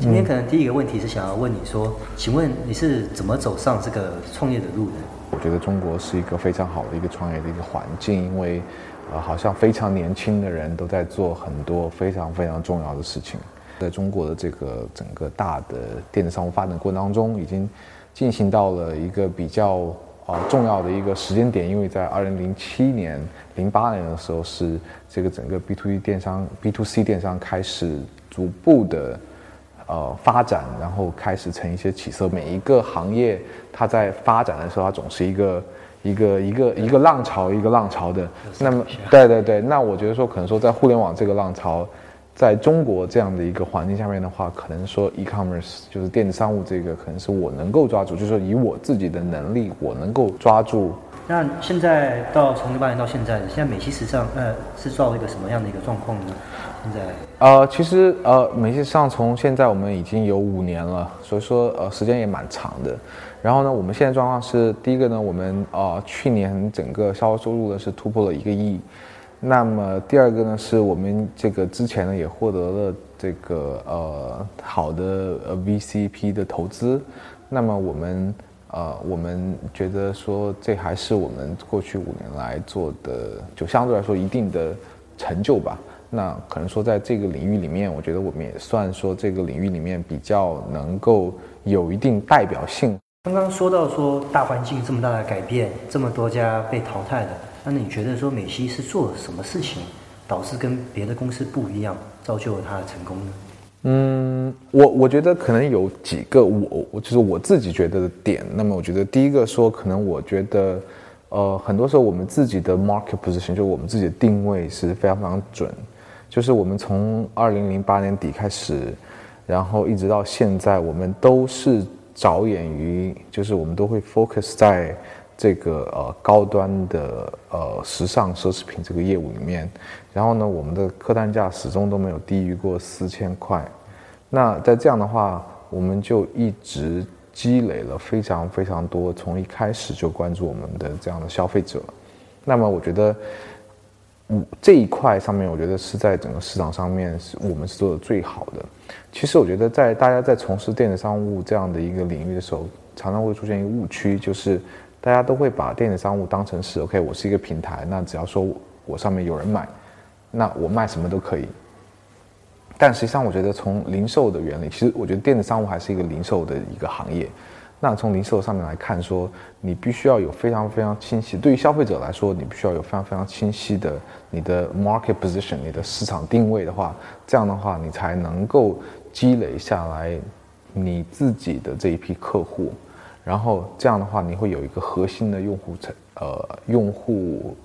今天可能第一个问题是想要问你说，请问你是怎么走上这个创业的路的？我觉得中国是一个非常好的一个创业的一个环境，因为，呃，好像非常年轻的人都在做很多非常非常重要的事情。在中国的这个整个大的电子商务发展过程当中，已经进行到了一个比较啊重要的一个时间点，因为在二零零七年、零八年的时候，是这个整个 B to E 电商、B to C 电商开始逐步的。呃，发展，然后开始成一些起色。每一个行业，它在发展的时候，它总是一个一个一个一个浪潮，一个浪潮的。那么，对对对，那我觉得说，可能说在互联网这个浪潮，在中国这样的一个环境下面的话，可能说 e-commerce 就是电子商务这个，可能是我能够抓住，就是说以我自己的能力，我能够抓住。那现在到从零八年到现在，现在美西时尚呃是到一个什么样的一个状况呢？现在呃，其实呃，美西上从现在我们已经有五年了，所以说呃，时间也蛮长的。然后呢，我们现在状况是，第一个呢，我们啊去年整个销售收入呢是突破了一个亿。那么第二个呢，是我们这个之前呢也获得了这个呃好的呃 VCP 的投资。那么我们呃我们觉得说这还是我们过去五年来做的，就相对来说一定的成就吧。那可能说，在这个领域里面，我觉得我们也算说这个领域里面比较能够有一定代表性。刚刚说到说大环境这么大的改变，这么多家被淘汰了，那你觉得说美西是做了什么事情，导致跟别的公司不一样，造就了它的成功呢？嗯，我我觉得可能有几个我我就是我自己觉得的点。那么我觉得第一个说，可能我觉得，呃，很多时候我们自己的 market position 就我们自己的定位是非常非常准。就是我们从二零零八年底开始，然后一直到现在，我们都是着眼于，就是我们都会 focus 在这个呃高端的呃时尚奢侈品这个业务里面。然后呢，我们的客单价始终都没有低于过四千块。那在这样的话，我们就一直积累了非常非常多，从一开始就关注我们的这样的消费者。那么我觉得。这一块上面，我觉得是在整个市场上面是我们是做的最好的。其实我觉得，在大家在从事电子商务这样的一个领域的时候，常常会出现一个误区，就是大家都会把电子商务当成是 OK，我是一个平台，那只要说我上面有人买，那我卖什么都可以。但实际上，我觉得从零售的原理，其实我觉得电子商务还是一个零售的一个行业。那从零售上面来看，说你必须要有非常非常清晰。对于消费者来说，你必须要有非常非常清晰的你的 market position，你的市场定位的话，这样的话你才能够积累下来你自己的这一批客户，然后这样的话你会有一个核心的用户层，呃，用户，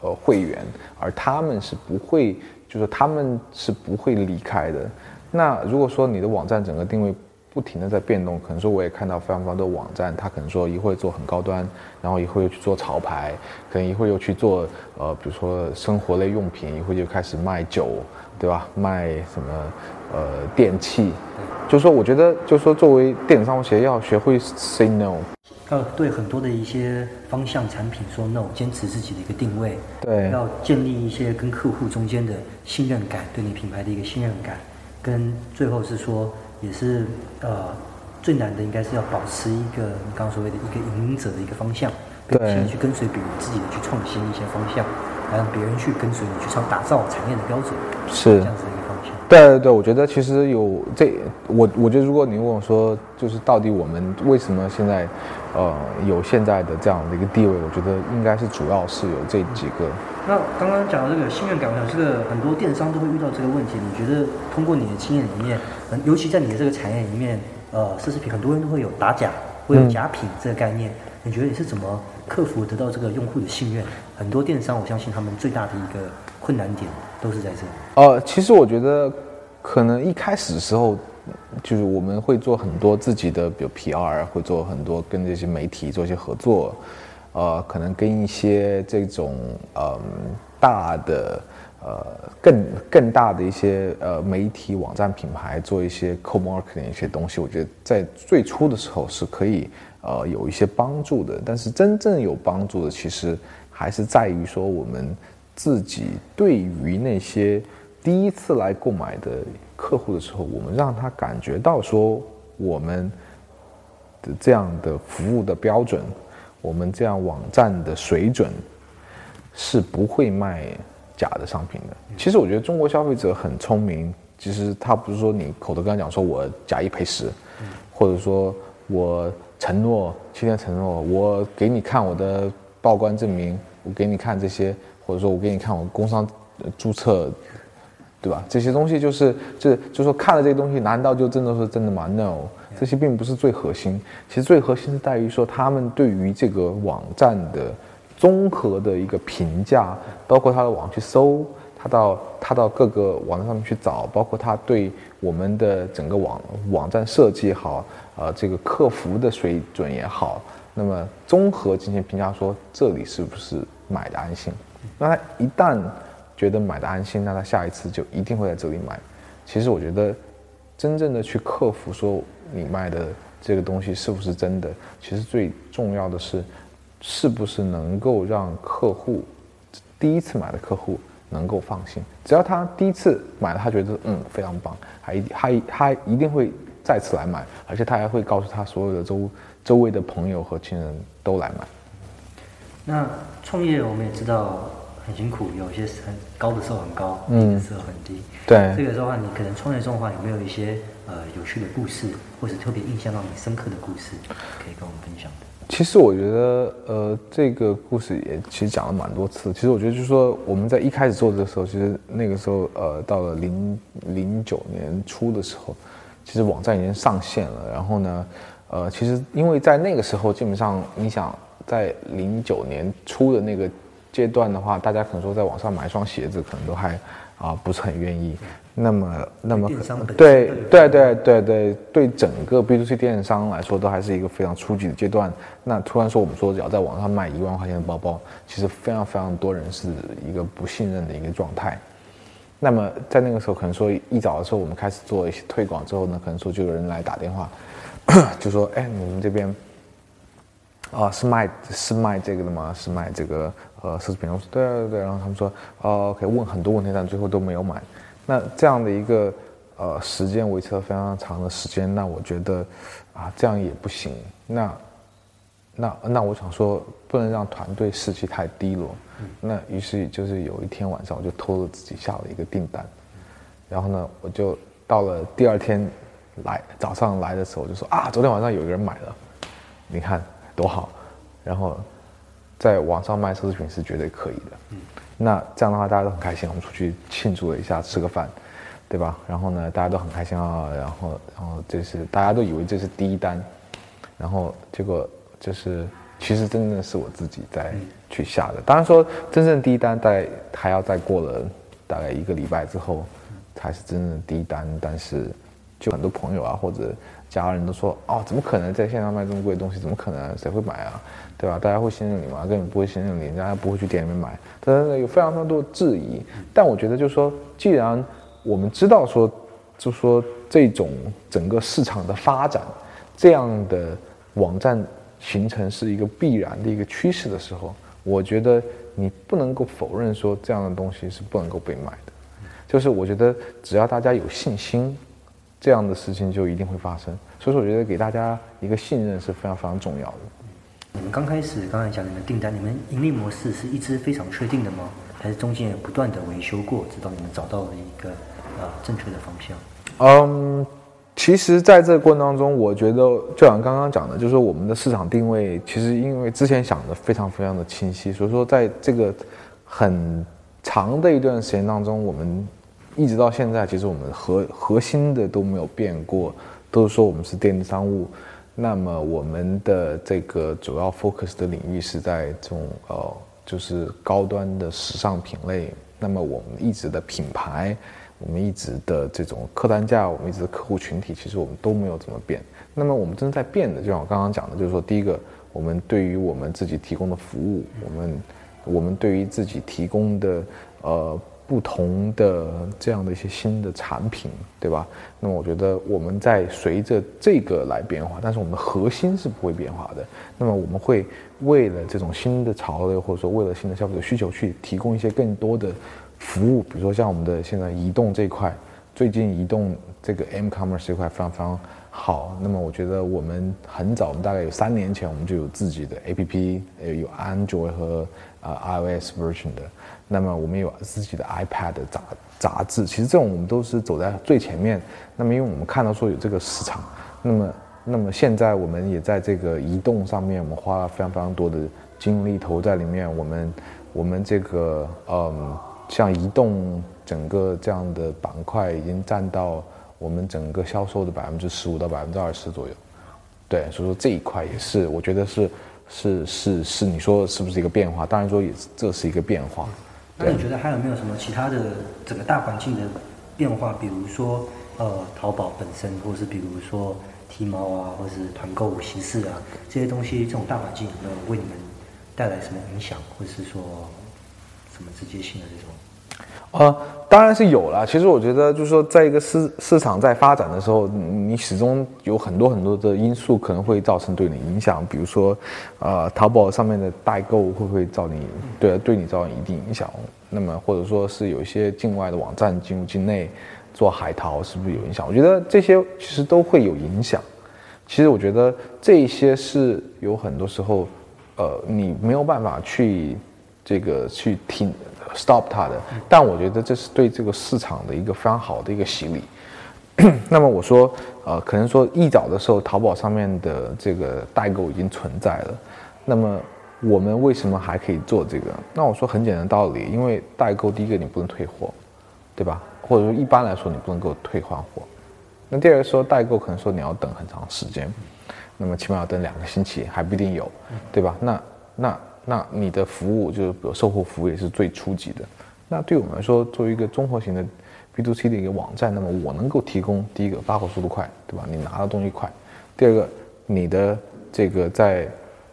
呃，会员，而他们是不会，就是他们是不会离开的。那如果说你的网站整个定位，不停的在变动，可能说我也看到非常非常多网站，他可能说一会做很高端，然后一会又去做潮牌，可能一会又去做呃，比如说生活类用品，一会就开始卖酒，对吧？卖什么呃电器？就是说，我觉得就是说，作为电子商务企业，要学会 say no，要对很多的一些方向产品说 no，坚持自己的一个定位，对，要建立一些跟客户中间的信任感，对你品牌的一个信任感，跟最后是说。也是呃最难的，应该是要保持一个你刚刚所谓的一个引领者的一个方向，对，去跟随别人自己的去创新一些方向，让别人去跟随你去创打造产业的标准，是这样子的一个方向。对对对，我觉得其实有这，我我觉得如果你问我说，就是到底我们为什么现在呃有现在的这样的一个地位，我觉得应该是主要是有这几个。那刚刚讲的这个信任感，我想这个很多电商都会遇到这个问题。你觉得通过你的经验里面，尤其在你的这个产业里面，呃，奢侈品很多人都会有打假，会有假品这个概念。你觉得你是怎么克服得到这个用户的信任？很多电商，我相信他们最大的一个困难点都是在这里。呃，其实我觉得可能一开始的时候，就是我们会做很多自己的，比如 PR，会做很多跟这些媒体做一些合作。呃，可能跟一些这种嗯大的呃更更大的一些呃媒体网站品牌做一些 co-marketing 一些东西，我觉得在最初的时候是可以呃有一些帮助的。但是真正有帮助的，其实还是在于说我们自己对于那些第一次来购买的客户的时候，我们让他感觉到说我们的这样的服务的标准，我们这样网站的水准是不会卖假的商品的。其实我觉得中国消费者很聪明，其实他不是说你口头跟他讲说我假一赔十，或者说我承诺七天承诺，我给你看我的报关证明，我给你看这些，或者说我给你看我工商注册。对吧？这些东西就是，就是，就说看了这些东西，难道就真的是真的吗？No，这些并不是最核心。其实最核心是在于说，他们对于这个网站的综合的一个评价，包括他的网去搜，他到他到各个网站上面去找，包括他对我们的整个网网站设计好，呃，这个客服的水准也好，那么综合进行评价，说这里是不是买的安心？那他一旦。觉得买的安心，那他下一次就一定会在这里买。其实我觉得，真正的去克服说你卖的这个东西是不是真的，其实最重要的是，是不是能够让客户第一次买的客户能够放心。只要他第一次买了，他觉得嗯非常棒，还还他一定会再次来买，而且他还会告诉他所有的周周围的朋友和亲人都来买。那创业我们也知道。很辛苦，有些很高的时候很高，低的时候很低。对，这个的话，你可能创业中的话，有没有一些呃有趣的故事，或者特别印象让你深刻的故事，可以跟我们分享的？其实我觉得，呃，这个故事也其实讲了蛮多次。其实我觉得，就是说我们在一开始做的时候，其实那个时候，呃，到了零零九年初的时候，其实网站已经上线了。然后呢，呃，其实因为在那个时候，基本上你想在零九年初的那个。阶段的话，大家可能说在网上买一双鞋子，可能都还啊不是很愿意。那么，那么对对对对对对，整个 B to C 电商来说，都还是一个非常初级的阶段。那突然说我们说要在网上卖一万块钱的包包，其实非常非常多人是一个不信任的一个状态。那么在那个时候，可能说一早的时候我们开始做一些推广之后呢，可能说就有人来打电话，就说：“哎，你们这边。”啊，是卖是卖这个的吗？是卖这个呃奢侈品？我说对对对，然后他们说哦，可以问很多问题，但最后都没有买。那这样的一个呃时间维持了非常长的时间，那我觉得啊这样也不行。那那那我想说，不能让团队士气太低落。那于是就是有一天晚上，我就偷着自己下了一个订单，然后呢，我就到了第二天来早上来的时候，我就说啊，昨天晚上有一个人买了，你看。多好，然后在网上卖奢侈品是绝对可以的。嗯，那这样的话大家都很开心，我们出去庆祝了一下，吃个饭，对吧？然后呢，大家都很开心啊。然后，然后这是大家都以为这是第一单，然后结果就是其实真正是我自己在去下的。当然说真正第一单在还要再过了大概一个礼拜之后才是真正的第一单，但是就很多朋友啊或者。家人都说哦，怎么可能在线上卖这么贵的东西？怎么可能？谁会买啊？对吧？大家会信任你吗？根本不会信任你，人家不会去店里面买。等等，有非常非常多的质疑。但我觉得，就是说，既然我们知道说，就说这种整个市场的发展，这样的网站形成是一个必然的一个趋势的时候，我觉得你不能够否认说这样的东西是不能够被买的。就是我觉得，只要大家有信心。这样的事情就一定会发生，所以说我觉得给大家一个信任是非常非常重要的。你们刚开始刚才讲你们订单，你们盈利模式是一直非常确定的吗？还是中间有不断的维修过，直到你们找到了一个呃正确的方向？嗯，其实在这个过程当中，我觉得就像刚刚讲的，就是说我们的市场定位，其实因为之前想的非常非常的清晰，所以说在这个很长的一段时间当中，我们。一直到现在，其实我们核核心的都没有变过，都是说我们是电子商务。那么我们的这个主要 focus 的领域是在这种呃，就是高端的时尚品类。那么我们一直的品牌，我们一直的这种客单价，我们一直的客户群体，其实我们都没有怎么变。那么我们正在变的，就像我刚刚讲的，就是说，第一个，我们对于我们自己提供的服务，我们我们对于自己提供的呃。不同的这样的一些新的产品，对吧？那么我觉得我们在随着这个来变化，但是我们的核心是不会变化的。那么我们会为了这种新的潮流，或者说为了新的消费者需求，去提供一些更多的服务，比如说像我们的现在移动这一块，最近移动这个 M commerce 这块非常非常好。那么我觉得我们很早，我们大概有三年前，我们就有自己的 APP，有 Android 和啊 iOS version 的。那么我们有自己的 iPad 杂杂志，其实这种我们都是走在最前面。那么因为我们看到说有这个市场，那么那么现在我们也在这个移动上面，我们花了非常非常多的精力投在里面。我们我们这个嗯，像移动整个这样的板块已经占到我们整个销售的百分之十五到百分之二十左右。对，所以说这一块也是，我觉得是是是是，你说是不是一个变化？当然说也这是一个变化。那你觉得还有没有什么其他的整个大环境的变化？比如说，呃，淘宝本身，或是比如说提猫啊，或是团购形式啊，这些东西，这种大环境有没有为你们带来什么影响，或是说什么直接性的这种？呃，当然是有了。其实我觉得，就是说，在一个市市场在发展的时候，你始终有很多很多的因素可能会造成对你影响。比如说，呃，淘宝上面的代购会不会造你对对你造成一定影响？那么或者说是有一些境外的网站进入境内做海淘，是不是有影响？我觉得这些其实都会有影响。其实我觉得这些是有很多时候，呃，你没有办法去这个去听。Stop 它的，但我觉得这是对这个市场的一个非常好的一个洗礼。那么我说，呃，可能说一早的时候，淘宝上面的这个代购已经存在了。那么我们为什么还可以做这个？那我说很简单道理，因为代购第一个你不能退货，对吧？或者说一般来说你不能够退换货。那第二个说代购可能说你要等很长时间，那么起码要等两个星期还不一定有，对吧？那那。那你的服务就是比如售后服务也是最初级的。那对我们来说，作为一个综合型的 B to C 的一个网站，那么我能够提供第一个发货速度快，对吧？你拿的东西快。第二个，你的这个在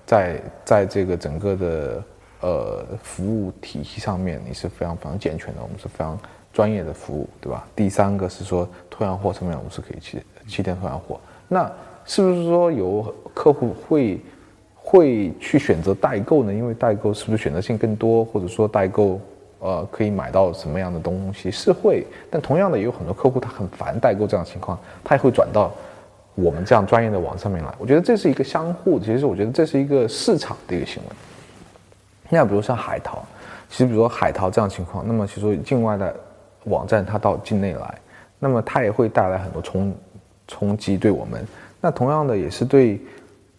在在这个整个的呃服务体系上面，你是非常非常健全的，我们是非常专业的服务，对吧？第三个是说退换货上面，我们是可以七七天退换货。那是不是说有客户会？会去选择代购呢？因为代购是不是选择性更多，或者说代购，呃，可以买到什么样的东西是会？但同样的，也有很多客户他很烦代购这样的情况，他也会转到我们这样专业的网上面来。我觉得这是一个相互，其实我觉得这是一个市场的一个行为。那比如像海淘，其实比如说海淘这样情况，那么其实境外的网站它到境内来，那么它也会带来很多冲冲击对我们。那同样的也是对。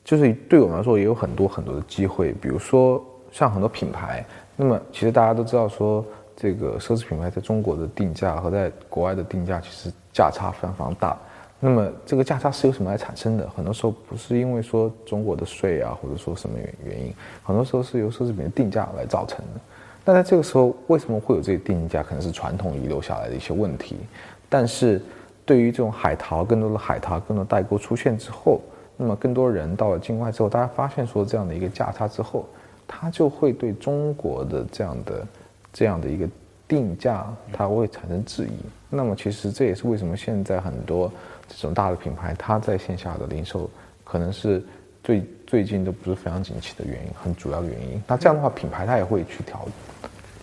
就是对我们来说也有很多很多的机会，比如说像很多品牌，那么其实大家都知道说，这个奢侈品牌在中国的定价和在国外的定价其实价差非常非常大。那么这个价差是由什么来产生的？很多时候不是因为说中国的税啊，或者说什么原原因，很多时候是由奢侈品的定价来造成的。那在这个时候，为什么会有这个定价？可能是传统遗留下来的一些问题。但是对于这种海淘，更多的海淘，更多代购出现之后。那么更多人到了境外之后，大家发现说这样的一个价差之后，他就会对中国的这样的这样的一个定价，他会产生质疑。那么其实这也是为什么现在很多这种大的品牌，它在线下的零售可能是最最近都不是非常景气的原因，很主要的原因。那这样的话，品牌它也会去调。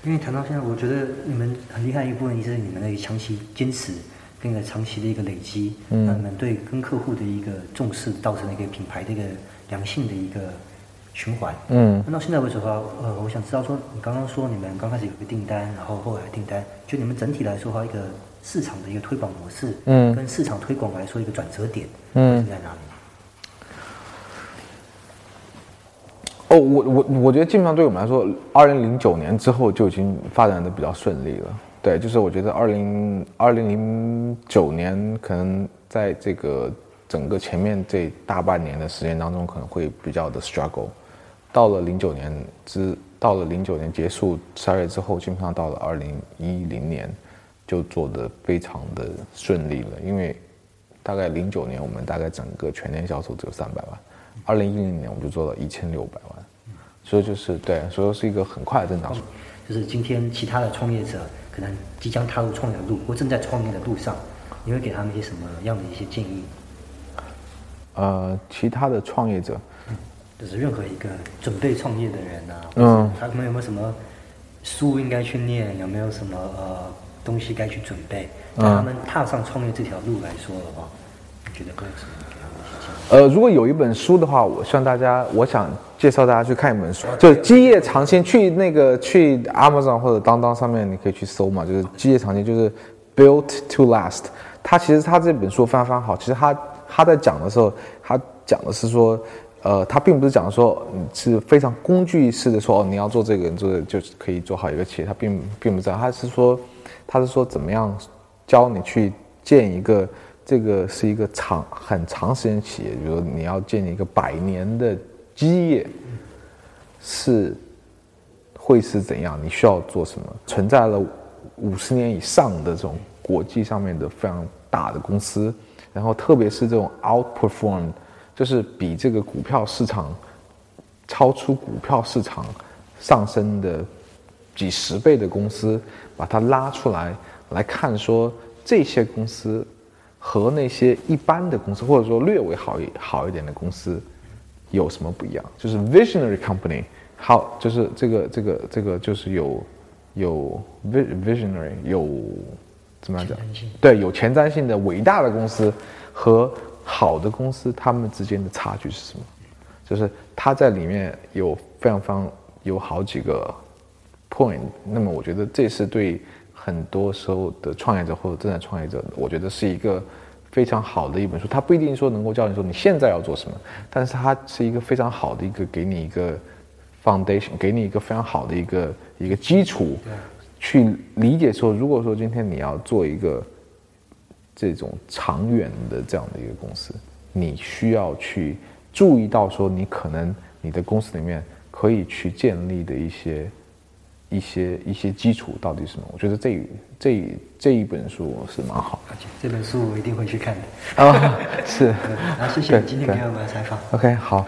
因为谈到现在，我觉得你们很厉害一部分，就是你们那个长期坚持。跟一个长期的一个累积，嗯，们对跟客户的一个重视，造成了一个品牌的一个良性的一个循环，嗯。那到现在为止的话，呃，我想知道说，你刚刚说你们刚开始有个订单，然后后来订单，就你们整体来说的话，一个市场的一个推广模式，嗯，跟市场推广来说一个转折点，嗯，在哪里？哦，我我我觉得基本上对我们来说，二零零九年之后就已经发展的比较顺利了。对，就是我觉得二零二零零九年可能在这个整个前面这大半年的时间当中，可能会比较的 struggle。到了零九年之，到了零九年结束十二月之后，基本上到了二零一零年就做的非常的顺利了。因为大概零九年我们大概整个全年销售只有三百万，二零一零年我们就做到一千六百万，所以就是对，所以是一个很快的增长。就是今天其他的创业者。可能即将踏入创业的路，或正在创业的路上，你会给他们一些什么样的一些建议？呃，其他的创业者，就是任何一个准备创业的人啊，嗯，他们有没有什么书应该去念？有没有什么呃东西该去准备？在他们踏上创业这条路来说的话，你觉得会有什么？呃，如果有一本书的话，我希望大家，我想介绍大家去看一本书，就是《基业长青》。去那个去 Amazon 或者当当上面，你可以去搜嘛，就是《基业长青》，就是 Built to Last。他其实他这本书非常非常好。其实他他在讲的时候，他讲的是说，呃，他并不是讲说是非常工具式的说，哦，你要做这个，做这就是可以做好一个企业。他并并不是这样，他是说，他是说怎么样教你去建一个。这个是一个长很长时间企业，比如你要建立一个百年的基业，是会是怎样？你需要做什么？存在了五十年以上的这种国际上面的非常大的公司，然后特别是这种 outperform，就是比这个股票市场超出股票市场上升的几十倍的公司，把它拉出来来看，说这些公司。和那些一般的公司，或者说略微好一好一点的公司，有什么不一样？就是 visionary company，好，就是这个这个这个就是有有 visionary 有怎么样讲？对，有前瞻性的伟大的公司和好的公司，他们之间的差距是什么？就是它在里面有非常非常有好几个 point。那么我觉得这是对。很多时候的创业者或者正在创业者，我觉得是一个非常好的一本书。它不一定说能够教你说你现在要做什么，但是它是一个非常好的一个给你一个 foundation，给你一个非常好的一个一个基础，去理解说，如果说今天你要做一个这种长远的这样的一个公司，你需要去注意到说，你可能你的公司里面可以去建立的一些。一些一些基础到底是什么？我觉得这这这一本书是蛮好的。这本书我一定会去看的。啊，是。好，谢谢你今天给我们的采访。OK，好。